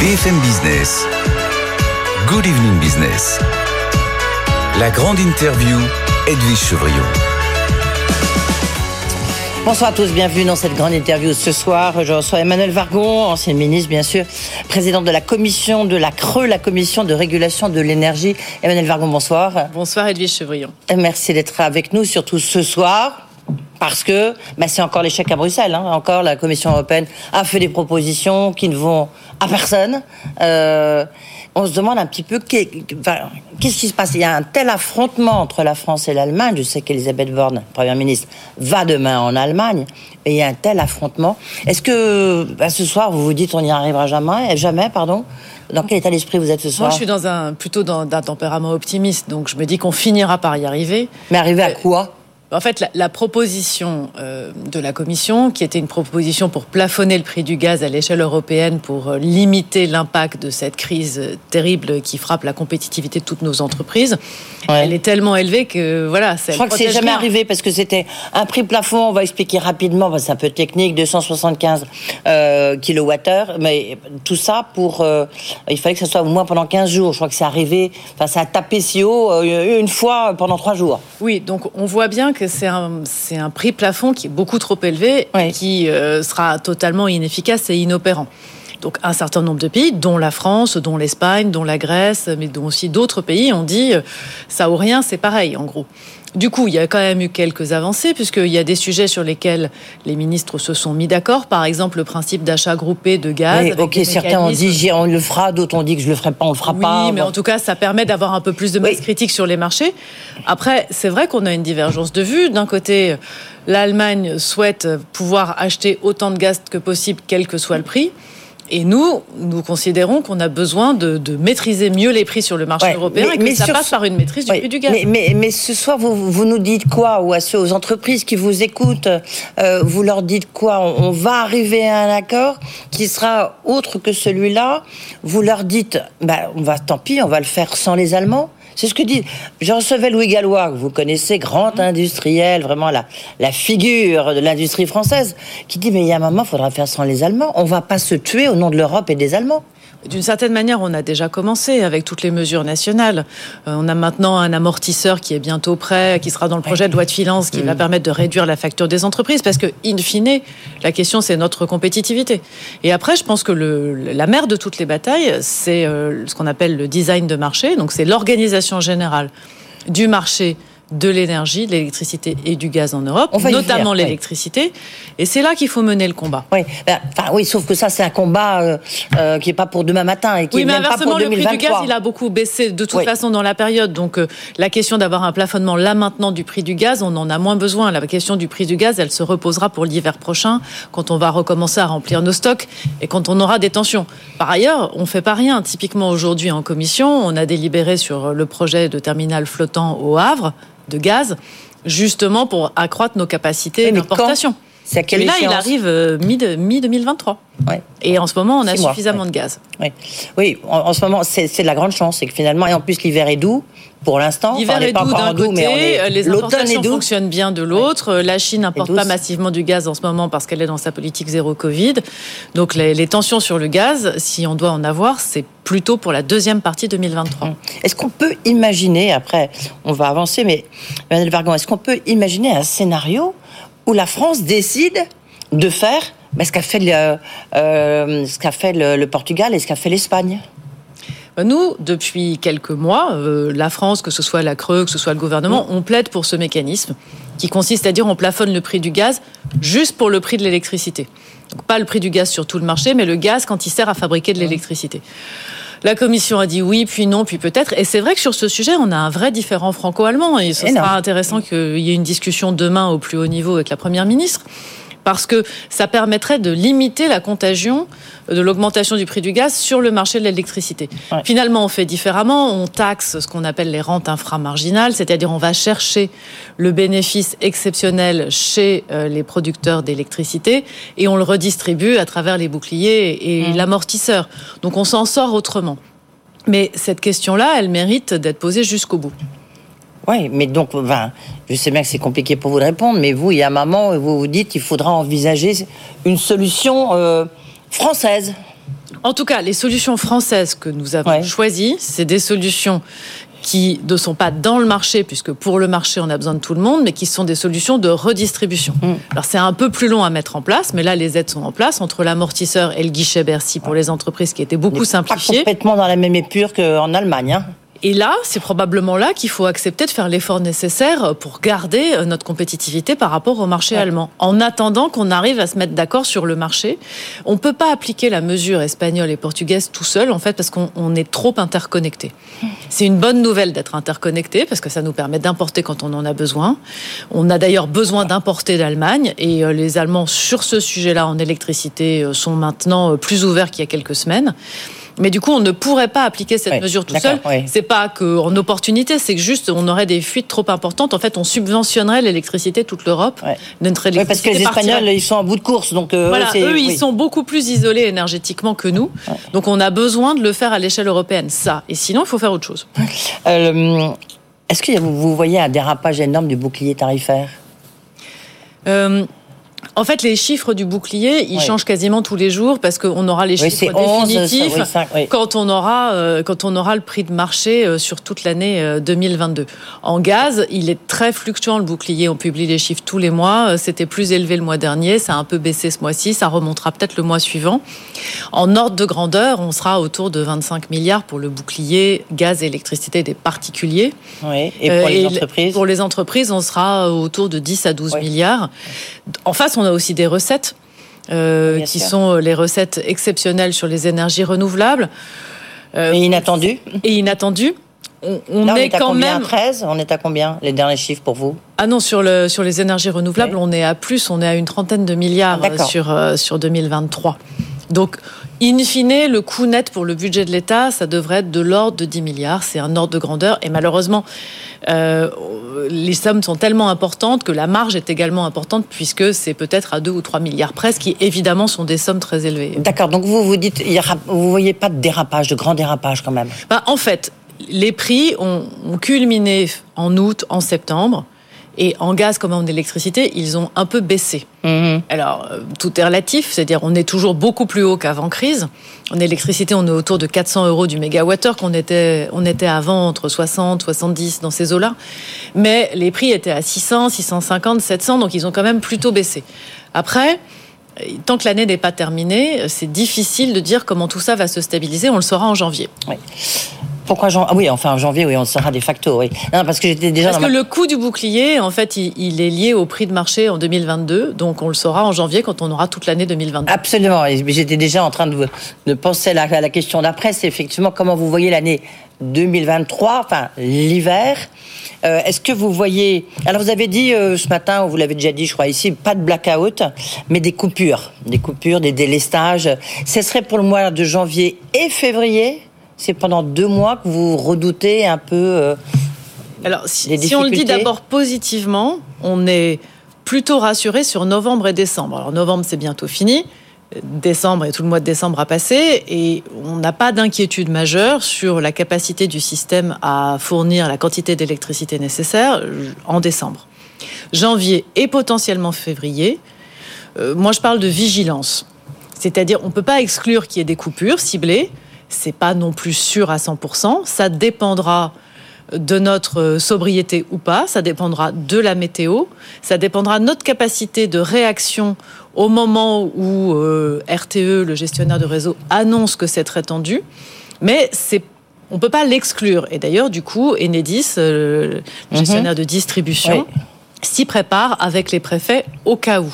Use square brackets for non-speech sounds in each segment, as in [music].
BFM Business. Good evening business. La grande interview, Edwige Chevrillon. Bonsoir à tous, bienvenue dans cette grande interview ce soir. Je reçois Emmanuel Vargon, ancien ministre bien sûr, président de la commission de la Creux, la commission de régulation de l'énergie. Emmanuel Vargon, bonsoir. Bonsoir Edwige Chevrillon. Merci d'être avec nous, surtout ce soir. Parce que bah, c'est encore l'échec à Bruxelles. Hein. Encore, la Commission européenne a fait des propositions qui ne vont à personne. Euh, on se demande un petit peu qu'est-ce qui se passe. Il y a un tel affrontement entre la France et l'Allemagne. Je sais qu'Elisabeth Borne, première ministre, va demain en Allemagne, et il y a un tel affrontement. Est-ce que bah, ce soir vous vous dites on n'y arrivera jamais, jamais, pardon? Dans quel état d'esprit vous êtes ce soir? Moi, je suis dans un, plutôt dans un tempérament optimiste, donc je me dis qu'on finira par y arriver. Mais arriver à quoi? En fait, la, proposition euh, de la Commission, qui était une proposition pour plafonner le prix du gaz à l'échelle européenne pour euh, limiter l'impact de cette crise terrible qui frappe la compétitivité de toutes nos entreprises, elle est tellement élevée que voilà. Je crois que c'est jamais arrivé parce que c'était un prix plafond. On va expliquer rapidement. C'est un peu technique, 275 euh, kilowattheures, mais tout ça pour. Euh, il fallait que ça soit au moins pendant 15 jours. Je crois que c'est arrivé. Enfin, ça a tapé si haut une fois pendant trois jours. Oui, donc on voit bien que c'est un, prix plafond qui est beaucoup trop élevé, qui euh, sera totalement inefficace et inopérant. Donc un certain nombre de pays, dont la France, dont l'Espagne, dont la Grèce, mais dont aussi d'autres pays, ont dit euh, ça ou rien, c'est pareil en gros. Du coup, il y a quand même eu quelques avancées, puisqu'il y a des sujets sur lesquels les ministres se sont mis d'accord. Par exemple, le principe d'achat groupé de gaz. Oui, ok, certains ont dit on le fera, d'autres ont dit que je le ferai pas, on le fera pas. Oui, mais en tout cas, ça permet d'avoir un peu plus de masse critique sur les marchés. Après, c'est vrai qu'on a une divergence de vues. D'un côté, l'Allemagne souhaite pouvoir acheter autant de gaz que possible, quel que soit le prix. Et nous, nous considérons qu'on a besoin de, maîtriser mieux les prix sur le marché européen et que ça passe par une maîtrise du prix du gaz. Mais, mais, ce soir, vous, vous, nous dites quoi Ou à ceux, aux entreprises qui vous écoutent, euh, vous leur dites quoi on, va arriver à un accord qui sera autre que celui-là. Vous leur dites, bah, on va, tant pis, on va le faire sans les Allemands. C'est ce que dit. Je recevais Louis Gallois, que vous connaissez, grand industriel, vraiment la, la figure de l'industrie française, qui dit Mais il y a un moment, il faudra faire sans les Allemands. On va pas se tuer au nom de l'Europe et des Allemands. D'une certaine manière, on a déjà commencé avec toutes les mesures nationales. Euh, on a maintenant un amortisseur qui est bientôt prêt, qui sera dans le projet de loi de finances, qui va permettre de réduire la facture des entreprises, parce que, in fine, la question, c'est notre compétitivité. Et après, je pense que le, la mère de toutes les batailles, c'est euh, ce qu'on appelle le design de marché, donc c'est l'organisation générale du marché de l'énergie, de l'électricité et du gaz en Europe, notamment l'électricité. Et c'est là qu'il faut mener le combat. Oui, ben, enfin, oui sauf que ça, c'est un combat euh, euh, qui n'est pas pour demain matin et qui oui, mais pas pour le prix du gaz, il a beaucoup baissé de toute façon dans la période. Donc, euh, la question d'avoir un plafonnement là maintenant du prix du gaz, on en a moins besoin. La question du prix du gaz, elle se reposera pour l'hiver prochain, quand on va recommencer à remplir nos stocks et quand on aura des tensions. Par ailleurs, on ne fait pas rien. Typiquement, aujourd'hui, en commission, on a délibéré sur le projet de terminal flottant au Havre de gaz, justement pour accroître nos capacités d'importation. C'est là, il arrive euh, mi-2023. Et en ce moment, on a suffisamment de gaz. Oui, en, ce moment, c'est de la grande chance. C'est que finalement, et en plus, l'hiver est doux pour l'instant. L'hiver est doux d'un côté, euh, les importations fonctionnent bien de l'autre. La Chine n'importe pas massivement du gaz en ce moment parce qu'elle est dans sa politique zéro Covid. Donc les, tensions sur le gaz, si on doit en avoir, c'est plutôt pour la deuxième partie 2023. Hum. Est-ce qu'on peut imaginer, après, on va avancer, mais Emmanuel Vargon, est-ce qu'on peut imaginer un scénario où la France décide de faire ce qu'a fait, le, euh, ce qu'a fait le Portugal et ce qu'a fait l'Espagne bah, nous, depuis quelques mois, euh, la France, que ce soit la Creux, que ce soit le gouvernement, on plaide pour ce mécanisme qui consiste à dire on plafonne le prix du gaz juste pour le prix de l'électricité. Donc pas le prix du gaz sur tout le marché, mais le gaz quand il sert à fabriquer de l'électricité. La Commission a dit oui, puis non, puis peut-être. Et c'est vrai que sur ce sujet, on a un vrai différent franco-allemand. Et ce sera intéressant qu'il y ait une discussion demain au plus haut niveau avec la Première ministre parce que ça permettrait de limiter la contagion de l'augmentation du prix du gaz sur le marché de l'électricité. Finalement, on fait différemment, on taxe ce qu'on appelle les rentes inframarginales, c'est-à-dire on va chercher le bénéfice exceptionnel chez euh, les producteurs d'électricité et on le redistribue à travers les boucliers et mmh. l'amortisseur. Donc on s'en sort autrement. Mais cette question-là, elle mérite d'être posée jusqu'au bout. Oui, mais donc, je sais bien que c'est compliqué pour vous de répondre, mais vous, il y a un moment où vous vous dites qu'il faudra envisager une solution euh, française. En tout cas, les solutions françaises que nous avons choisies, c'est des solutions qui ne sont pas dans le marché, puisque pour le marché, on a besoin de tout le monde, mais qui sont des solutions de redistribution. Mm. Alors c'est un peu plus long à mettre en place, mais là, les aides sont en place entre l'amortisseur et le guichet Bercy pour les entreprises qui étaient beaucoup simplifiées. Pas complètement dans la même épure qu'en Allemagne. Hein. Et là, c'est probablement là qu'il faut accepter de faire l'effort nécessaire pour garder euh, notre compétitivité par rapport au marché allemand. En attendant qu'on arrive à se mettre d'accord sur le marché, on ne peut pas appliquer la mesure espagnole et portugaise tout seul, en fait, parce qu'on est trop interconnecté. C'est une bonne nouvelle d'être interconnecté, parce que ça nous permet d'importer quand on en a besoin. On a d'ailleurs besoin d'importer d'Allemagne, et euh, les Allemands, sur ce sujet-là, en électricité, euh, sont maintenant plus ouverts qu'il y a quelques semaines. Mais du coup, on ne pourrait pas appliquer cette mesure tout seul. C'est pas qu'en opportunité, c'est que juste on aurait des fuites trop importantes. En fait, on subventionnerait l'électricité toute l'Europe. Oui, parce que les Espagnols, ils sont en bout de course, donc euh, voilà, eux, ils sont beaucoup plus isolés énergétiquement que nous. Donc, on a besoin de le faire à l'échelle européenne. Ça. Et sinon, il faut faire autre chose. [laughs] Euh, est-ce que vous voyez un dérapage énorme du bouclier tarifaire? Euh, en fait, les chiffres du bouclier, ils changent quasiment tous les jours parce qu'on aura les chiffres définitifs quand on aura euh, quand on aura le prix de marché euh, sur toute l'année 2022. Euh, en gaz, il est très fluctuant le bouclier. On publie les chiffres tous les mois. C'était plus élevé le mois dernier, ça a un peu baissé ce mois-ci, ça remontera peut-être le mois suivant. En ordre de grandeur, on sera autour de 25 milliards pour le bouclier gaz et électricité des particuliers. Oui. Et pour les entreprises Pour les entreprises, on sera autour de 10 à 12 milliards. En face, on a aussi des recettes. Euh, qui sont les recettes exceptionnelles sur les énergies renouvelables. Euh, et inattendues Et inattendues. On, est, quand même 13, on est à combien les derniers chiffres pour vous? Ah non, sur le sur les énergies renouvelables, on est à plus, on est à une trentaine de milliards sur euh, sur 2023. Donc In fine, le coût net pour le budget de l'État, ça devrait être de l'ordre de 10 milliards. C'est un ordre de grandeur. Et malheureusement, euh, les sommes sont tellement importantes que la marge est également importante puisque c'est peut-être à 2 ou 3 milliards presque, qui évidemment sont des sommes très élevées. D'accord. Donc vous vous dites, vous voyez pas de dérapage, de grand dérapage quand même? Bah, En fait, les prix ont culminé en août, en septembre. Et en gaz comme en électricité, ils ont un peu baissé. Mhm. Alors, euh, tout est relatif, c'est-à-dire on est toujours beaucoup plus haut qu'avant crise. En électricité, on est autour de 400 euros du mégawattheure qu'on était, on était avant entre 60, 70 dans ces eaux-là. Mais les prix étaient à 600, 650, 700, donc ils ont quand même plutôt baissé. Après, tant que l'année n'est pas terminée, c'est difficile de dire comment tout ça va se stabiliser. On le saura en janvier. Oui. Pourquoi janvier ah Oui, enfin en janvier, oui, on sera des facto, oui. Non, parce que j'étais déjà. Parce que le coût du bouclier, en fait, il, est lié au prix de marché en 2022, donc on le saura en janvier quand on aura toute l'année 2022. Absolument. J'étais déjà en train de, de penser à la, à la question d'après, c'est effectivement comment vous voyez l'année 2023, enfin l'hiver. Euh, est-ce que vous voyez Alors vous avez dit euh, ce matin, vous l'avez déjà dit, je crois ici, pas de blackout, mais des coupures, des coupures, des délestages. Ce serait pour le mois de janvier et février c'est pendant deux mois que vous redoutez un peu. Euh, Alors, si, si on le dit d'abord positivement, on est plutôt rassuré sur novembre et décembre. Alors, novembre, c'est bientôt fini. Décembre et tout le mois de décembre a passé et on n'a pas d'inquiétude majeure sur la capacité du système à fournir la quantité d'électricité nécessaire en décembre. Janvier et potentiellement février, euh, moi je parle de vigilance. C'est-à-dire on ne peut pas exclure qu'il y ait des coupures ciblées, c'est pas non plus sûr à 100%. Ça dépendra de notre sobriété ou pas, ça dépendra de la météo, ça dépendra de notre capacité de réaction au moment où euh, RTE, le gestionnaire de réseau, annonce que c'est très tendu. Mais c'est on peut pas l'exclure. Et d'ailleurs, du coup, Enedis, euh, le gestionnaire mhm. de distribution, s'y prépare avec les préfets au cas où.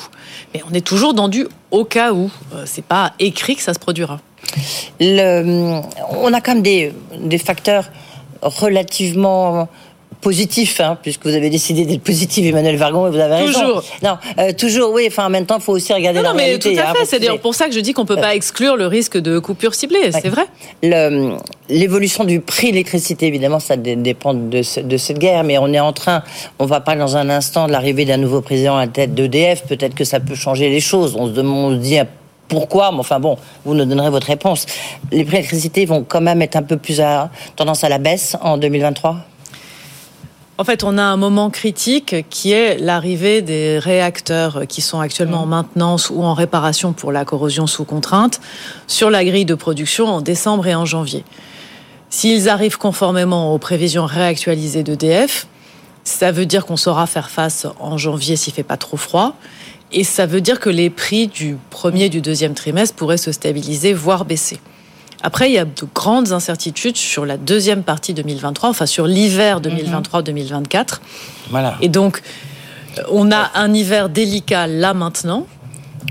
Mais on est toujours dans du au cas où. Euh, c'est pas écrit que ça se produira. Le, on a quand même des, des facteurs relativement positif, hein, puisque vous avez décidé d'être positif, Emmanuel Vargon, et vous avez raison. Toujours. Non, euh, toujours, oui. Enfin, en même temps, il faut aussi regarder non, la non, mais Tout à hein, fait. c'est d'ailleurs pour ça que je dis qu'on peut pas exclure le risque de coupure ciblée. C'est vrai. L'évolution du prix de l'électricité, évidemment, ça dépend de, de, cette guerre, mais on est en train, on va parler dans un instant de l'arrivée d'un nouveau président à la tête d'EDF. Peut-être que ça peut changer les choses. On se demande, on se dit pourquoi, mais enfin bon, vous nous donnerez votre réponse. Les prix de l'électricité vont quand même être un peu plus à tendance à la baisse en 2023 En fait, on a un moment critique qui est l'arrivée des réacteurs qui sont actuellement en mmh. maintenance ou en réparation pour la corrosion sous contrainte sur la grille de production en décembre et en janvier. S'ils arrivent conformément aux prévisions réactualisées d'EDF, ça veut dire qu'on saura faire face en janvier s'il fait pas trop froid. Et ça veut dire que les prix du premier et du deuxième trimestre pourraient se stabiliser, voire baisser. Après, il y a de grandes incertitudes sur la deuxième partie 2023, enfin sur l'hiver 2023-2024. Voilà. Et donc, on a un hiver délicat là maintenant.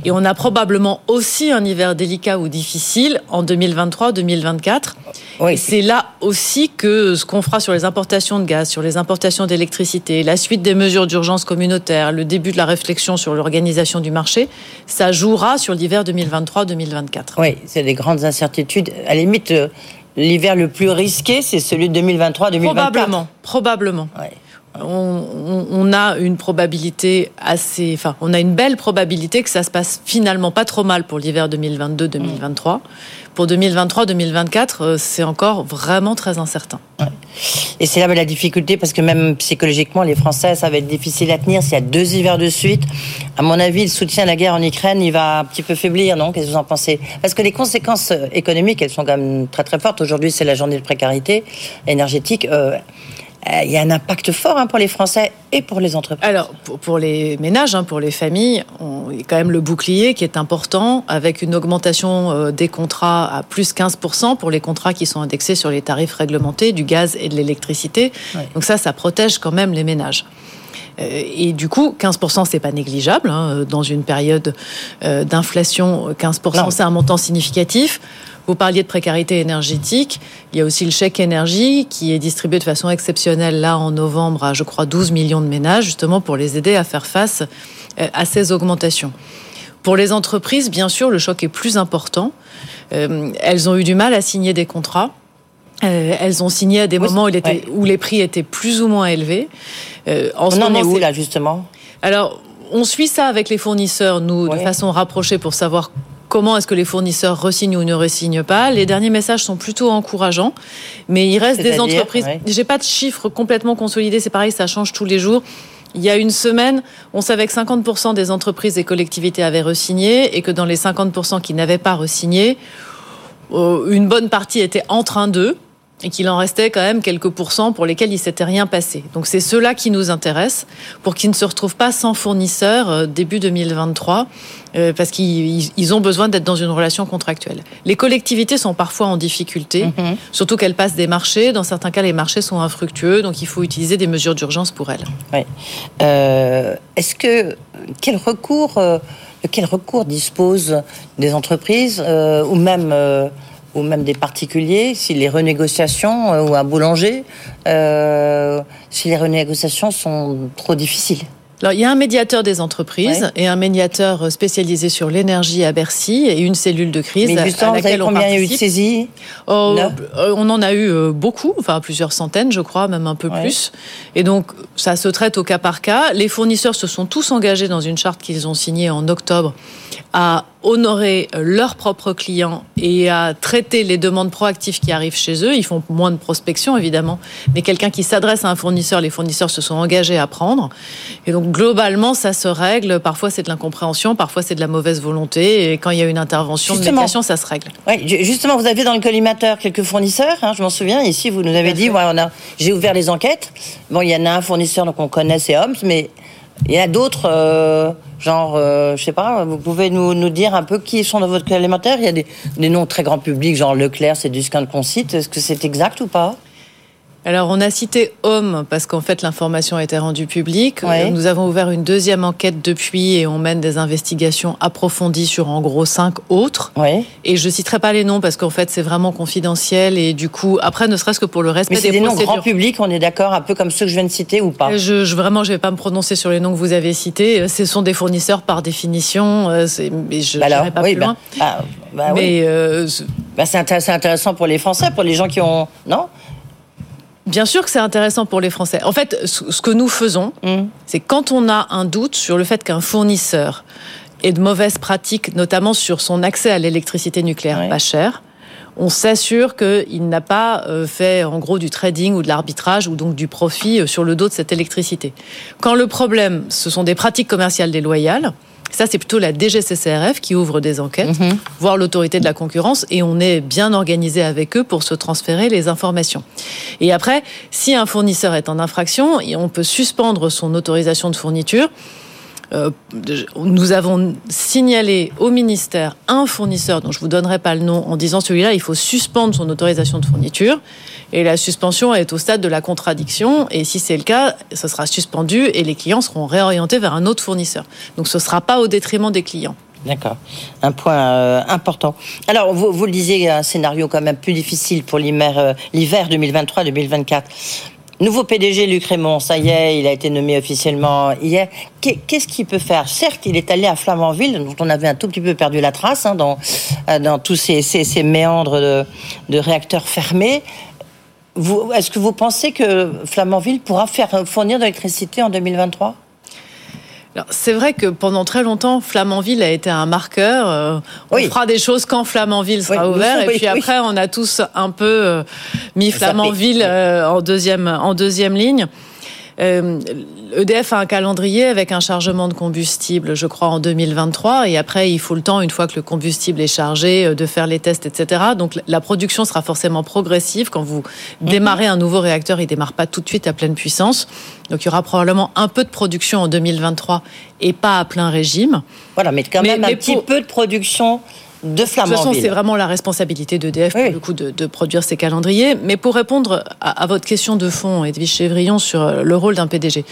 Et on a probablement aussi un hiver délicat ou difficile en 2023-2024. Oui. C'est là aussi que ce qu'on fera sur les importations de gaz, sur les importations d'électricité, la suite des mesures d'urgence communautaire, le début de la réflexion sur l'organisation du marché, ça jouera sur l'hiver 2023-2024. Oui, c'est des grandes incertitudes. À la limite, euh, l'hiver le plus risqué, c'est celui de 2023-2024. Probablement, probablement. Oui on, a une probabilité assez, enfin, on a une belle probabilité que ça se passe finalement pas trop mal pour l'hiver 2022-2023. Pour 2023-2024, euh, c'est encore vraiment très incertain. Et c'est là la difficulté parce que même psychologiquement, les Français, ça va être difficile à tenir s'il y a deux hivers de suite. À mon avis, le soutien à la guerre en Ukraine, il va un petit peu faiblir, non? Qu'est-ce que vous en pensez? Parce que les conséquences euh, économiques, elles sont quand même très très fortes. Aujourd'hui, c'est la journée de précarité énergétique. Euh, il y a un impact fort hein, pour les Français et pour les entreprises. Alors, pour, les ménages, hein, pour les familles, il y a quand même le bouclier qui est important, avec une augmentation euh, des contrats à plus 15% pour les contrats qui sont indexés sur les tarifs réglementés du gaz et de l'électricité. Donc ça, ça protège quand même les ménages. Euh, et du coup, 15%, c'est pas négligeable. Hein, dans une période d'inflation, 15%, c'est un montant significatif. Vous parliez de précarité énergétique. Il y a aussi le chèque énergie qui est distribué de façon exceptionnelle là en novembre à, je crois, 12 millions de ménages, justement pour les aider à faire face euh, à ces augmentations. Pour les entreprises, bien sûr, le choc est plus important. Euh, elles ont eu du mal à signer des contrats. Euh, elles ont signé à des moments où, où, les prix étaient plus ou moins élevés. en On en est où là justement? Alors, on suit ça avec les fournisseurs, nous, de façon rapprochée pour savoir comment est-ce que les fournisseurs resignent ou ne resignent pas? Les derniers messages sont plutôt encourageants, mais il reste des entreprises. Je J'ai pas de chiffres complètement consolidés, c'est pareil, ça change tous les jours. Il y a une semaine, on savait que 50% des entreprises et collectivités avaient resigné et que dans les 50% qui n'avaient pas resigné, euh, une bonne partie était en train d'eux et qu'il en restait quand même quelques pourcents pour lesquels il s'était rien passé. Donc c'est ceux-là qui nous intéressent pour qu'ils ne se retrouvent pas sans fournisseur euh, début 2023 euh, parce qu'ils ont besoin d'être dans une relation contractuelle. Les collectivités sont parfois en difficulté, mhm. surtout qu'elles passent des marchés. Dans certains cas, les marchés sont infructueux, donc il faut utiliser des mesures d'urgence pour elles. Oui. Euh, Est-ce que quel recours, euh, quel recours disposent des entreprises ou même ou même des particuliers, si les renégociations, euh, ou un boulanger, euh, si les renégociations sont trop difficiles alors, il y a un médiateur des entreprises et un médiateur spécialisé sur l'énergie à Bercy et une cellule de crise Mais justement, à laquelle combien il y a eu de saisies oh, euh, On en a eu beaucoup, enfin plusieurs centaines, je crois, même un peu plus. Et donc, ça se traite au cas par cas. Les fournisseurs se sont tous engagés dans une charte qu'ils ont signée en octobre à honorer leurs propres clients et à traiter les demandes proactives qui arrivent chez eux. Ils font moins de prospection, évidemment, mais quelqu'un qui s'adresse à un fournisseur, les fournisseurs se sont engagés à prendre. Et donc, globalement, ça se règle. Parfois, c'est de l'incompréhension, parfois, c'est de la mauvaise volonté. Et quand il y a une intervention de médiation, ça se règle. Oui, justement, vous avez dans le collimateur quelques fournisseurs. Hein, je m'en souviens. Ici, vous nous avez dit, ouais, on a, j'ai ouvert les enquêtes. Bon, il y en a un fournisseur donc on connaît, c'est Homs, mais il y a d'autres, euh, genre, euh, je sais pas, vous pouvez nous, dire un peu qui sont dans votre élémentaire Il y a des, des noms très grand public, genre Leclerc, c'est du scan qu'on cite. Est-ce que c'est exact ou pas? Alors, on a cité Homme parce qu'en fait, l'information a été rendue publique. Nous avons ouvert une deuxième enquête depuis et on mène des investigations approfondies sur en gros cinq autres. Et je citerai pas les noms parce qu'en fait, c'est vraiment confidentiel et du coup, après, ne serait-ce que pour le respect Mais des, des noms grand public, on est d'accord, un peu comme ceux que je viens de citer ou pas? Je, je, Vraiment, je vais pas me prononcer sur les noms que vous avez cités. Ce sont des fournisseurs par définition. Euh, mais je n'irai bah pas plus bah, loin. Ah, bah mais euh, c'est intéressant pour les Français, pour les gens qui ont non? Bien sûr que c'est intéressant pour les Français. En fait, ce que nous faisons, mm. c'est quand on a un doute sur le fait qu'un fournisseur ait de mauvaises pratiques, notamment sur son accès à l'électricité nucléaire pas chère, on s'assure qu'il n'a pas euh, fait en gros du trading ou de l'arbitrage ou donc du profit euh, sur le dos de cette électricité. Quand le problème, ce sont des pratiques commerciales déloyales, ça, c'est plutôt la DGCCRF qui ouvre des enquêtes, mhm. voire l'autorité de la concurrence, et on est bien organisé avec eux pour se transférer les informations. Et après, si un fournisseur est en infraction, on peut suspendre son autorisation de fourniture euh, nous avons signalé au ministère un fournisseur dont je vous donnerai pas le nom en disant celui-là il faut suspendre son autorisation de fourniture et la suspension est au stade de la contradiction et si c'est le cas ce sera suspendu et les clients seront réorientés vers un autre fournisseur donc ce sera pas au détriment des clients D'accord. Un point euh, important. Alors, vous, vous le disiez, un scénario quand même plus difficile pour l'hiver 2023-2024. Nouveau PDG Luc Raymond, ça y est, il a été nommé officiellement hier. Qu'est-ce qu'il peut faire? Certes, il est allé à Flamanville, dont on avait un tout petit peu perdu la trace hein, dans, euh, dans tous ces, ces, méandres de, de, réacteurs fermés. Est-ce que vous pensez que Flamanville pourra faire fournir de l'électricité en 2023 c'est vrai que pendant très longtemps, Flamanville a été un marqueur. Euh, on fera des choses quand Flamanville sera ouvert. [laughs] et puis après, on a tous un peu euh, mis Flamanville euh, en deuxième en deuxième ligne. EDF euh, e a un calendrier avec un chargement de combustible, je crois, en 2023. Et après, il faut le temps, une fois que le combustible est chargé, euh, de faire les tests, etc. Donc la production sera forcément progressive. Quand vous démarrez un nouveau réacteur, il démarre pas tout de suite à pleine puissance. Donc il y aura probablement un peu de production en 2023 et pas à plein régime. Voilà, mais quand même un petit peu de production de Flamanville. De toute façon, c'est vraiment la responsabilité d'EDF pour le coup de, produire ces calendriers. Mais pour répondre à, votre question de fond, Edwige Chevrillon, sur euh, le rôle d'un PDG,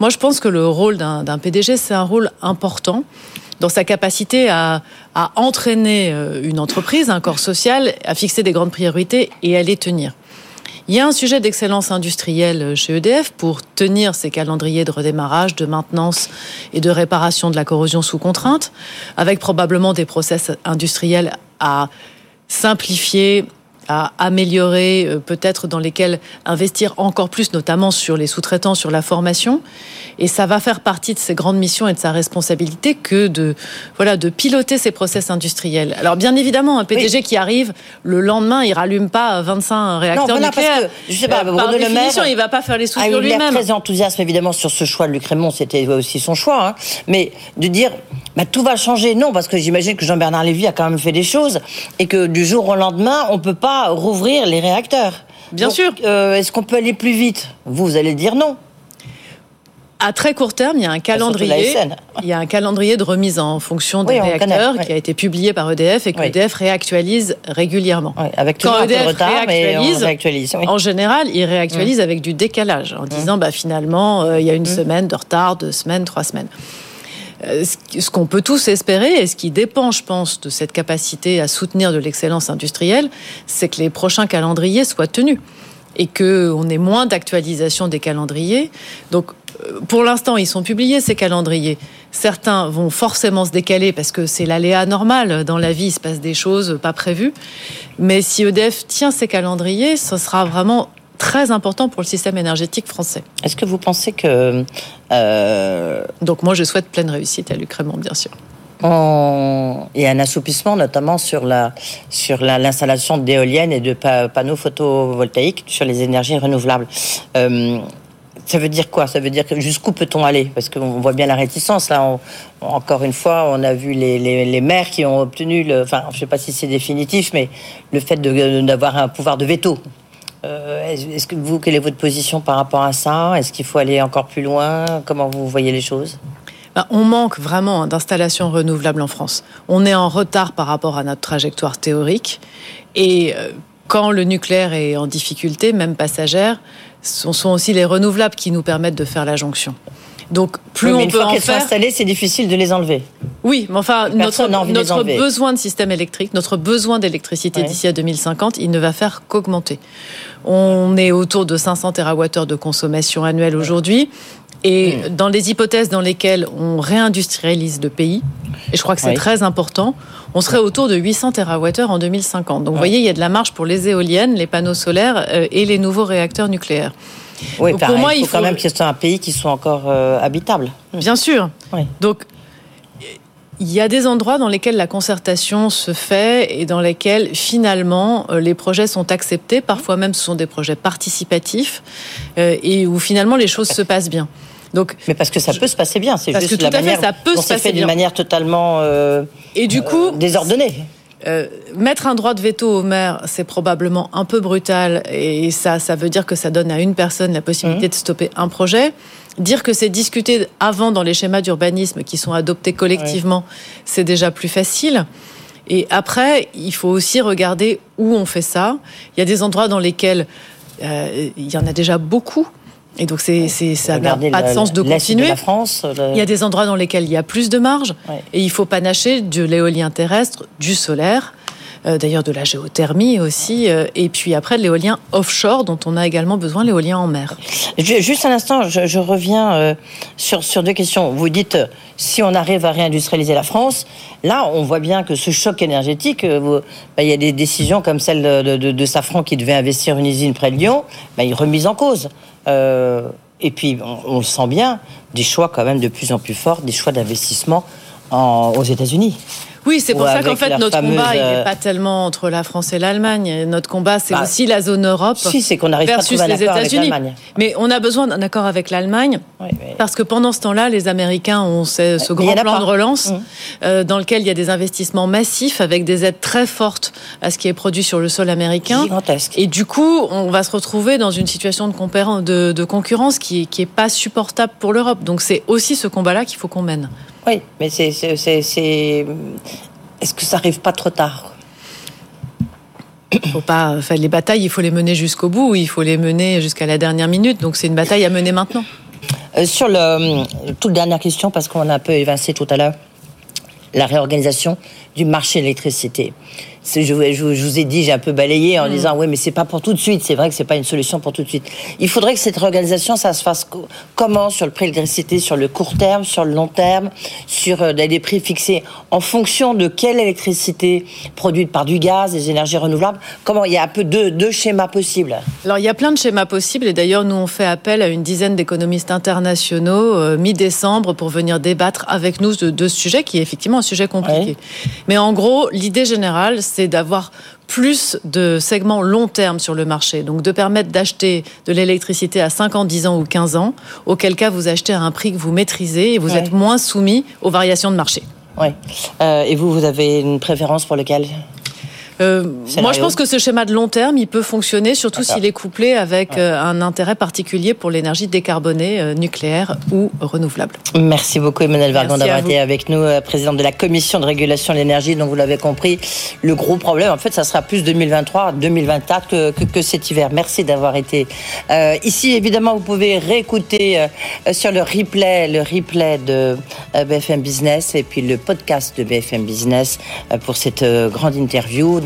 moi je pense que le rôle d'un PDG, c'est un rôle important dans sa capacité à, à entraîner euh, une entreprise, un corps social, à fixer des grandes priorités et à les tenir. Il y a un sujet d'excellence industrielle chez EDF pour tenir ces calendriers de redémarrage, de maintenance et de réparation de la corrosion sous contrainte, avec probablement des process industriels à simplifier, à améliorer, euh, peut-être dans lesquels investir encore plus, notamment sur les sous-traitants, sur la formation. Et ça va faire partie de ses grandes missions et de sa responsabilité que de voilà de piloter ces process industriels. Alors bien évidemment, un PDG qui arrive le lendemain, il rallume pas 25 réacteurs nucléaires. je sais pas, euh, par définition, il va pas faire les ah, soudures lui-même. Il est très enthousiaste évidemment sur ce choix de Luc Raymond, c'était aussi son choix. Hein. Mais de dire bah, tout va changer, non, parce que j'imagine que Jean-Bernard Lévy a quand même fait des choses et que du jour au lendemain, on peut pas rouvrir les réacteurs. Bien sûr. Euh, est-ce qu'on peut aller plus vite? Vous, vous allez dire non. À très court terme, il y a un calendrier. Il y a un calendrier de remise en fonction des réacteurs qui a été publié par EDF et que EDF réactualise régulièrement. avec Quand EDF retard, réactualise, en général, il réactualise mmh. avec du décalage en mmh. disant bah finalement euh, il y a une mmh. semaine de retard, deux semaines, trois semaines. Euh, ce qu'on peut tous espérer, et ce qui dépend, je pense, de cette capacité à soutenir de l'excellence industrielle, c'est que les prochains calendriers soient tenus et qu'on ait moins d'actualisation des calendriers. Donc, euh, pour l'instant, ils sont publiés, ces calendriers. Certains vont forcément se décaler parce que c'est l'aléa normal. Dans la vie, il se passe des choses pas prévues. Mais si EDF tient ces calendriers, ce sera vraiment très important pour le système énergétique français. Est-ce que vous pensez que... Euh, Donc moi, je souhaite pleine réussite à Luc Raymond, bien sûr. Il y a un assoupissement notamment sur la sur l'installation d'éoliennes et de panneaux photovoltaïques sur les énergies renouvelables. Euh, ça veut dire quoi? Ça veut dire que jusqu'où peut-on aller? Parce qu'on voit bien la réticence. Là, encore une fois, on a vu les, les, maires qui ont obtenu, le, enfin, je ne sais pas si c'est définitif, mais le fait d'avoir un pouvoir de veto euh, est-ce que vous, quelle est votre position par rapport à ça? Est-ce qu'il faut aller encore plus loin? Comment vous voyez les choses? Ben, on manque vraiment d'installations renouvelables en France. On est en retard par rapport à notre trajectoire théorique. Et euh, quand le nucléaire est en difficulté, même passagère, ce sont aussi les renouvelables qui nous permettent de faire la jonction. Donc plus on peut en faire, installées, c'est difficile de les enlever. Oui, mais enfin notre, notre besoin de système électrique, notre besoin d'électricité d'ici à 2050, il ne va faire qu'augmenter. On est autour de 500 TWh de consommation annuelle aujourd'hui. Et hmm. dans les hypothèses dans lesquelles on réindustrialise le pays, et je crois que c'est très important, on serait autour de 800 TWh en 2050. Donc vous voyez, il y a de la marge pour les éoliennes, les panneaux solaires euh, et les nouveaux réacteurs nucléaires. Oui, pour moi, il faut, quand même que ce soit un pays qui soit encore euh, habitable. Bien sûr. Donc, il y a des endroits dans lesquels la concertation se fait et dans lesquels finalement euh, les projets sont acceptés. Parfois même ce sont des projets participatifs euh, et où finalement les choses se passent bien. Donc, mais parce que ça peut se passer bien, c'est juste que tout la à fait, ça peut se passer d'une manière totalement euh, et du coup désordonnée. Euh, mettre un droit de veto au maire, c'est probablement un peu brutal et ça, ça veut dire que ça donne à une personne la possibilité mmh. de stopper un projet. Dire que c'est discuté avant dans les schémas d'urbanisme qui sont adoptés collectivement, c'est déjà plus facile. Et après, il faut aussi regarder où on fait ça. Il y a des endroits dans lesquels euh, il y en a déjà beaucoup. Et donc, c'est, ça n'a pas de sens de continuer. la France, Il y a des endroits dans lesquels il y a plus de marge. Et il faut panacher de l'éolien terrestre, du solaire. Euh, d'ailleurs de la géothermie aussi, euh, et puis après de l'éolien offshore dont on a également besoin, l'éolien en mer. Juste un instant, je, reviens euh, sur, sur deux questions. Vous dites, si on arrive à réindustrialiser la France, là on voit bien que ce choc énergétique, bah, il y a des décisions comme celle de, Safran qui devait investir une usine près de Lyon, bah, il est remise en cause. et puis on, on, le sent bien, des choix quand même de plus en plus forts, des choix d'investissement aux États-Unis. Oui, c'est pour ça qu'en fait notre combat il n'est euh, pas tellement entre la France et l'Allemagne. Notre combat c'est bah, aussi la zone Europe si, c'est qu'on arrive versus les États-Unis. Mais on a besoin d'un accord avec l'Allemagne parce que pendant ce temps-là, les Américains ont ce, grand plan de relance mmh. euh, dans lequel il y a des investissements massifs avec des aides très fortes à ce qui est produit sur le sol américain. Gigantesque. Et du coup, on va se retrouver dans une situation de, de concurrence qui, qui est pas supportable pour l'Europe. Donc c'est aussi ce combat-là qu'il faut qu'on mène. Oui, mais c'est. Est-ce que ça arrive pas trop tard [coughs] faut pas, enfin, les batailles, il faut les mener jusqu'au bout, il faut les mener jusqu'à la dernière minute. Donc c'est une bataille à mener maintenant. Euh, sur le, toute dernière question, parce qu'on a un peu évincé tout à l'heure, la réorganisation du marché de l'électricité je, je, vous ai dit, j'ai un peu balayé en mm. disant oui, mais c'est pas pour tout de suite. C'est vrai que c'est pas une solution pour tout de suite. Il faudrait que cette réorganisation, ça se fasse comment? Sur le prix de l'électricité, sur le court terme, sur le long terme, sur euh, des prix fixés en fonction de quelle électricité produite par du gaz, des énergies renouvelables. Comment? Il y a un peu deux, deux schémas possibles. Alors il y a plein de schémas possibles et d'ailleurs nous on fait appel à une dizaine d'économistes internationaux euh, mi-décembre pour venir débattre avec nous de, ce sujet qui est effectivement un sujet compliqué. Mais en gros, l'idée générale, c'est d'avoir plus de segments long terme sur le marché, donc de permettre d'acheter de l'électricité à 5 ans, 10 ans ou 15 ans, auquel cas vous achetez à un prix que vous maîtrisez et vous êtes moins soumis aux variations de marché. Oui. Euh, et vous, vous avez une préférence pour lequel? Moi, je pense que ce schéma de long terme, il peut fonctionner, surtout s'il est couplé avec euh, un intérêt particulier pour l'énergie décarbonée, euh, nucléaire ou renouvelable. Merci beaucoup, Emmanuel Vargon, d'avoir été avec nous, présidente de la Commission de régulation de l'énergie. Donc, vous l'avez compris, le gros problème, en fait, ça sera plus 2023, 2024 que, que, cet hiver. Merci d'avoir été ici. Évidemment, vous pouvez réécouter sur le replay, le replay de BFM Business et puis le podcast de BFM Business pour cette grande interview.